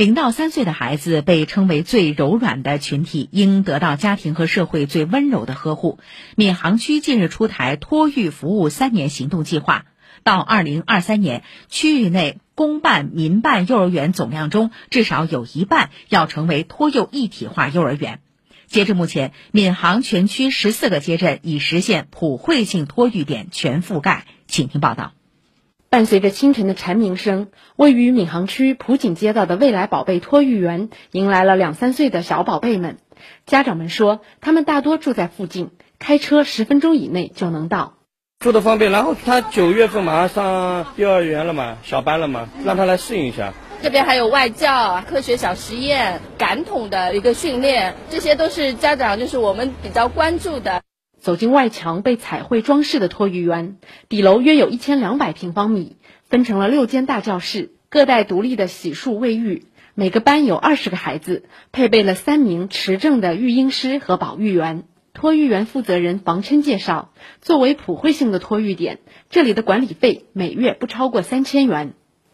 零到三岁的孩子被称为最柔软的群体，应得到家庭和社会最温柔的呵护。闵行区近日出台托育服务三年行动计划，到二零二三年，区域内公办、民办幼儿园总量中至少有一半要成为托幼一体化幼儿园。截至目前，闵行全区十四个街镇已实现普惠性托育点全覆盖。请听报道。伴随着清晨的蝉鸣声，位于闵行区浦景街道的未来宝贝托育园迎来了两三岁的小宝贝们。家长们说，他们大多住在附近，开车十分钟以内就能到，住的方便。然后他九月份马上上幼儿园了嘛，小班了嘛，让他来适应一下。这边还有外教、科学小实验、感统的一个训练，这些都是家长就是我们比较关注的。走进外墙被彩绘装饰的托育园，底楼约有一千两百平方米，分成了六间大教室，各带独立的洗漱卫浴。每个班有二十个孩子，配备了三名持证的育婴师和保育员。托育园负责人房琛介绍，作为普惠性的托育点，这里的管理费每月不超过三千元。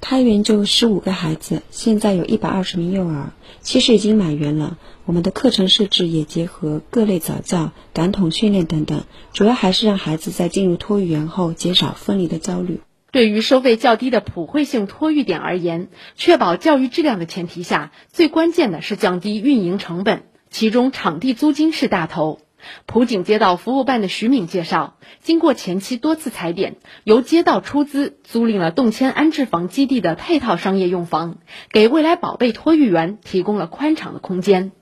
开园就十五个孩子，现在有一百二十名幼儿，其实已经满员了。我们的课程设置也结合各类早教、感统训练等等，主要还是让孩子在进入托育园后减少分离的焦虑。对于收费较低的普惠性托育点而言，确保教育质量的前提下，最关键的是降低运营成本，其中场地租金是大头。普景街道服务办的徐敏介绍，经过前期多次踩点，由街道出资租赁了动迁安置房基地的配套商业用房，给未来宝贝托育园提供了宽敞的空间。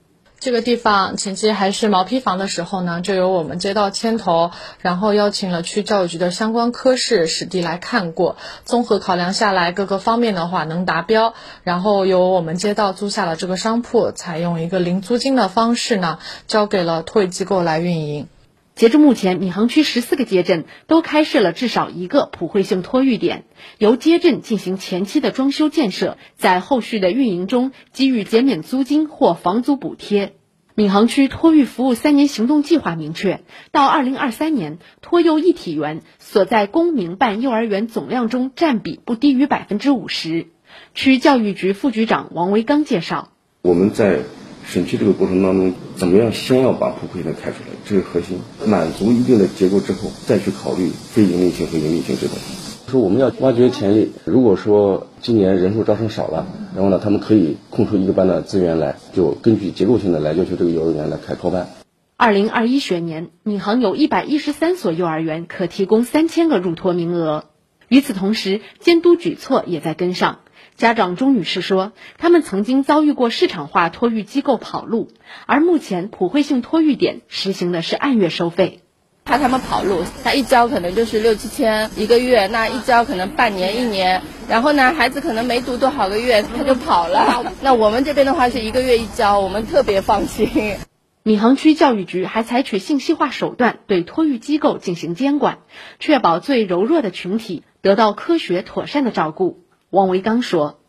这个地方前期还是毛坯房的时候呢，就由我们街道牵头，然后邀请了区教育局的相关科室实地来看过，综合考量下来各个方面的话能达标，然后由我们街道租下了这个商铺，采用一个零租金的方式呢，交给了托育机构来运营。截至目前，闵行区十四个街镇都开设了至少一个普惠性托育点，由街镇进行前期的装修建设，在后续的运营中给予减免租金或房租补贴。闵行区托育服务三年行动计划明确，到二零二三年，托幼一体园所在公民办幼儿园总量中占比不低于百分之五十。区教育局副局长王维刚介绍：我们在审批这个过程当中，怎么样先要把普惠性开出来，这是核心，满足一定的结构之后，再去考虑非盈利性和盈利性这个问题。说我们要挖掘潜力。如果说今年人数招生少了，然后呢，他们可以空出一个班的资源来，就根据结构性的来要求这个幼儿园来开托班。二零二一学年，闵行有一百一十三所幼儿园可提供三千个入托名额。与此同时，监督举措也在跟上。家长钟女士说，他们曾经遭遇过市场化托育机构跑路，而目前普惠性托育点实行的是按月收费。怕他们跑路，他一交可能就是六七千一个月，那一交可能半年一年，然后呢，孩子可能没读多少个月他就跑了。那我们这边的话是一个月一交，我们特别放心。闵行区教育局还采取信息化手段对托育机构进行监管，确保最柔弱的群体得到科学妥善的照顾。王维刚说：“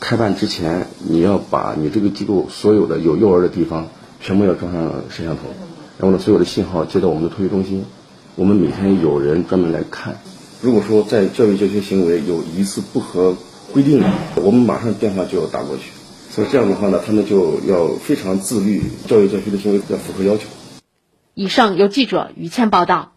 开办之前，你要把你这个机构所有的有幼儿的地方全部要装上摄像头。”然后呢，所有的信号接到我们的托育中心，我们每天有人专门来看。如果说在教育教学行为有疑似不合规定的，我们马上电话就要打过去。所以这样的话呢，他们就要非常自律，教育教学的行为要符合要求。以上由记者于倩报道。